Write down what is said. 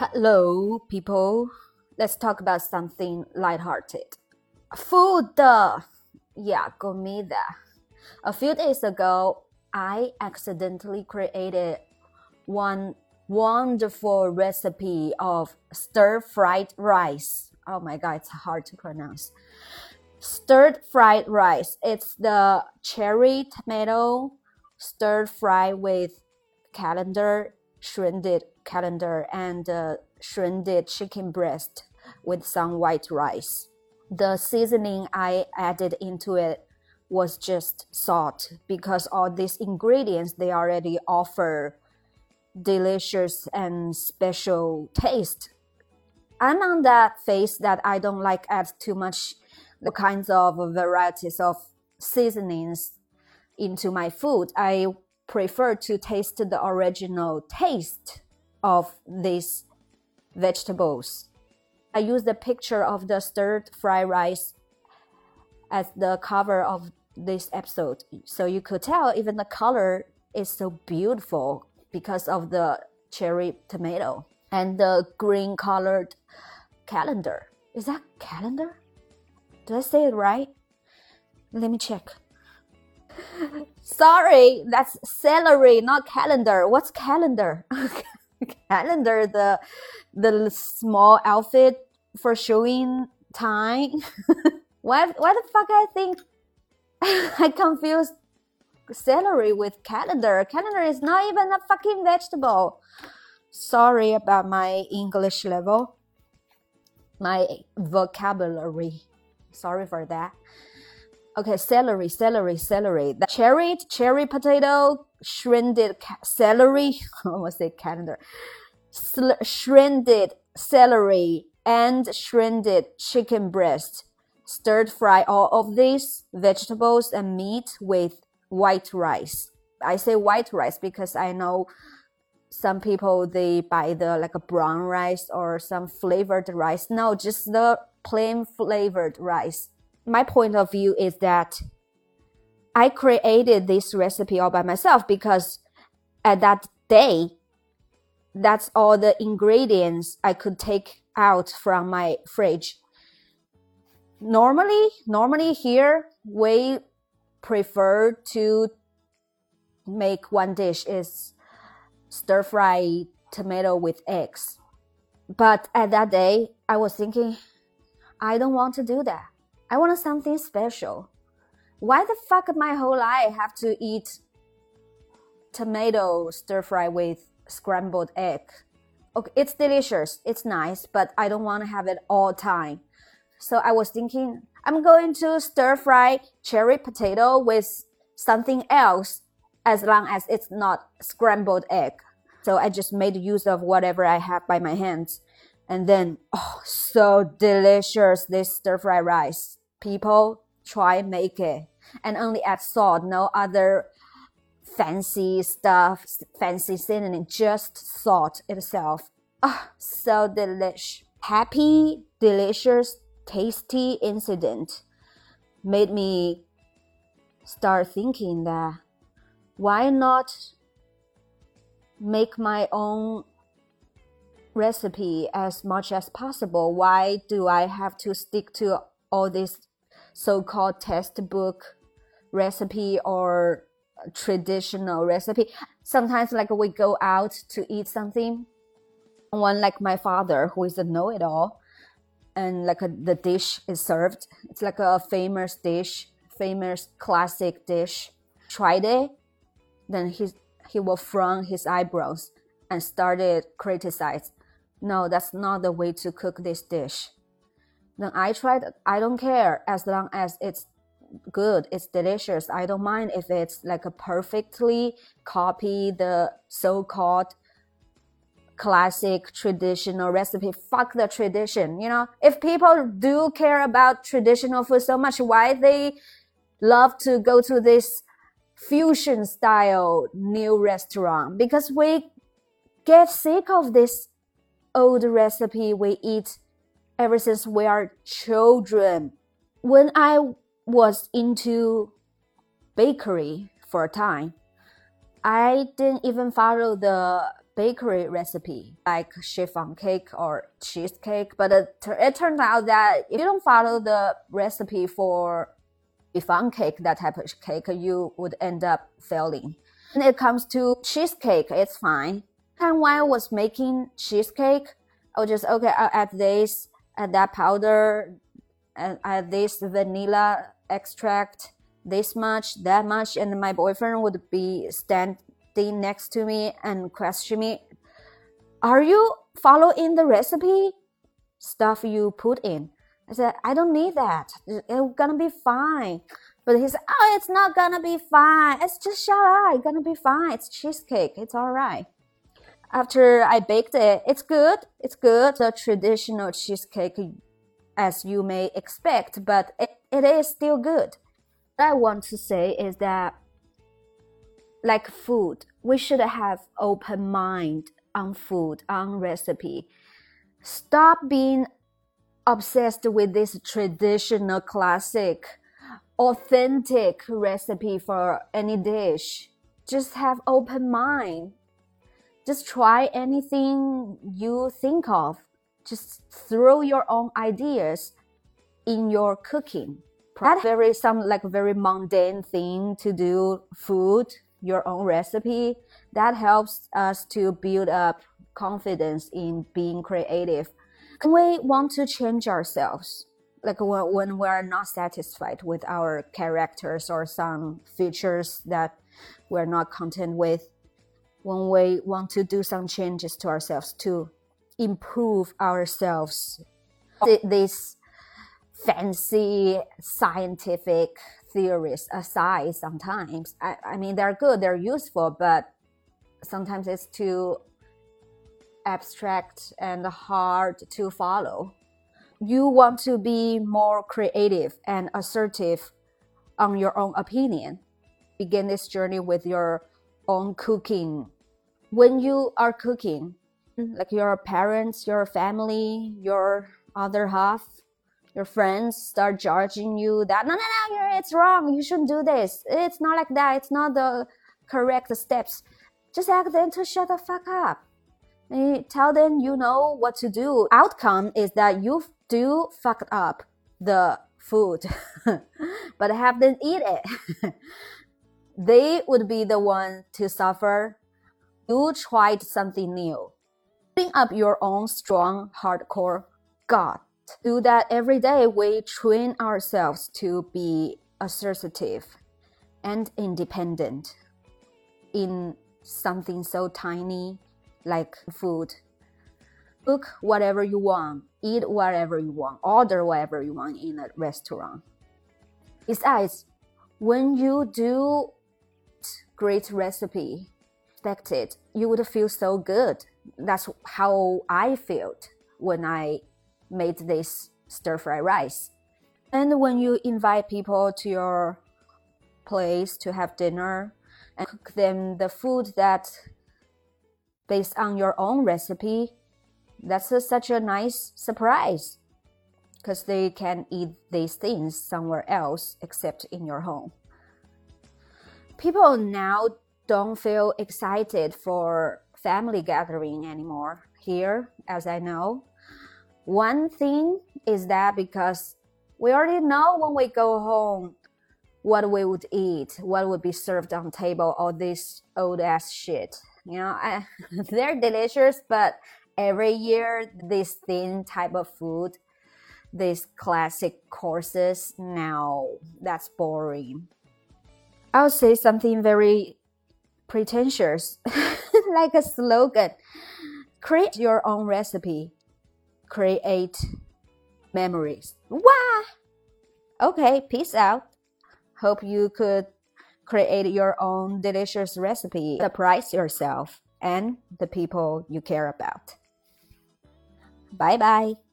Hello, people. Let's talk about something lighthearted. Food. Yeah, comida. A few days ago, I accidentally created one wonderful recipe of stir fried rice. Oh my god, it's hard to pronounce. Stir fried rice. It's the cherry tomato stir fry with coriander, shredded coriander, and uh, shredded chicken breast with some white rice. The seasoning I added into it was just salt because all these ingredients they already offer delicious and special taste. I'm on that phase that I don't like add too much the kinds of varieties of seasonings into my food. I prefer to taste the original taste of these vegetables. I use the picture of the stirred fried rice as the cover of this episode. So you could tell even the color is so beautiful because of the cherry tomato and the green colored calendar. Is that calendar? Did I say it right? Let me check. Sorry, that's celery, not calendar. What's calendar? calendar, the the small outfit for showing time. why why the fuck I think I confused celery with calendar. Calendar is not even a fucking vegetable. Sorry about my English level, my vocabulary. Sorry for that. Okay, celery, celery, celery. The cherry, cherry potato, shredded celery. I almost say calendar. Sl- shredded celery and shredded chicken breast. Stir fry all of these vegetables and meat with white rice. I say white rice because I know some people they buy the like a brown rice or some flavored rice. No, just the plain flavored rice. My point of view is that I created this recipe all by myself because at that day, that's all the ingredients I could take out from my fridge. Normally, normally here we prefer to make one dish is stir fry tomato with eggs. But at that day, I was thinking, I don't want to do that. I want something special. Why the fuck my whole life have to eat tomato stir fry with scrambled egg? Okay, it's delicious, it's nice, but I don't want to have it all time. So I was thinking, I'm going to stir fry cherry potato with something else as long as it's not scrambled egg. So I just made use of whatever I have by my hands. And then, oh, so delicious, this stir fry rice. People try make it and only add salt, no other fancy stuff, fancy seasoning, just salt itself. Ah, oh, so delish. Happy, delicious, tasty incident made me start thinking that why not make my own recipe as much as possible? Why do I have to stick to all this so-called textbook recipe or traditional recipe? Sometimes like we go out to eat something, one like my father who is a know-it-all, and like a, the dish is served. It's like a famous dish, famous classic dish. Tried it, then he he will frown his eyebrows and started criticize. No, that's not the way to cook this dish. Then I tried, I don't care as long as it's good, it's delicious. I don't mind if it's like a perfectly copy the so-called classic traditional recipe. Fuck the tradition, you know? If people do care about traditional food so much, why they love to go to this fusion style new restaurant because we get sick of this old recipe we eat ever since we are children. When I was into bakery for a time, I didn't even follow the bakery recipe like chiffon cake or cheesecake, but it, it turned out that if you don't follow the recipe for chiffon cake, that type of cake, you would end up failing. When it comes to cheesecake, it's fine. And when I was making cheesecake, I was just okay, I'll add this, add that powder, and add this vanilla extract, this much, that much, and my boyfriend would be standing next to me and question me, "Are you following the recipe stuff you put in?" I said, "I don't need that. It's gonna be fine." But he said, "Oh, it's not gonna be fine. It's just shut up. It's gonna be fine. It's cheesecake. It's all right." After I baked it, it's good. It's good. The traditional cheesecake, as you may expect, but it, it is still good. What I want to say is that, like food, we should have open mind on food, on recipe. Stop being obsessed with this traditional, classic, authentic recipe for any dish. Just have open mind just try anything you think of. Just throw your own ideas in your cooking. That very some like very mundane thing to do food, your own recipe. That helps us to build up confidence in being creative. We want to change ourselves. Like when, when we're not satisfied with our characters or some features that we're not content with, when we want to do some changes to ourselves to improve ourselves. These fancy scientific theories aside, sometimes, I, I mean, they're good, they're useful, but sometimes it's too abstract and hard to follow. You want to be more creative and assertive on your own opinion. Begin this journey with your own cooking. When you are cooking, mm-hmm. like your parents, your family, your other half, your friends start judging you that no, no, no, it's wrong. You shouldn't do this. It's not like that. It's not the correct steps. Just ask them to shut the fuck up. And tell them you know what to do. Outcome is that you do fucked up the food, but have them eat it. they would be the one to suffer. You tried something new. Bring up your own strong, hardcore God. Do that every day. We train ourselves to be assertive and independent in something so tiny like food. Cook whatever you want, eat whatever you want, order whatever you want in a restaurant. Besides, when you do great recipe expected, you would feel so good. That's how I felt when I made this stir fry rice. And when you invite people to your place to have dinner and cook them the food that based on your own recipe, that's a, such a nice surprise because they can eat these things somewhere else except in your home people now don't feel excited for family gathering anymore here, as I know. One thing is that because we already know when we go home what we would eat, what would be served on table, all this old ass shit. You know, I, they're delicious, but every year this thin type of food, these classic courses, now that's boring. I'll say something very pretentious, like a slogan. Create your own recipe. Create memories. Wow! Okay, peace out. Hope you could create your own delicious recipe. Surprise yourself and the people you care about. Bye bye.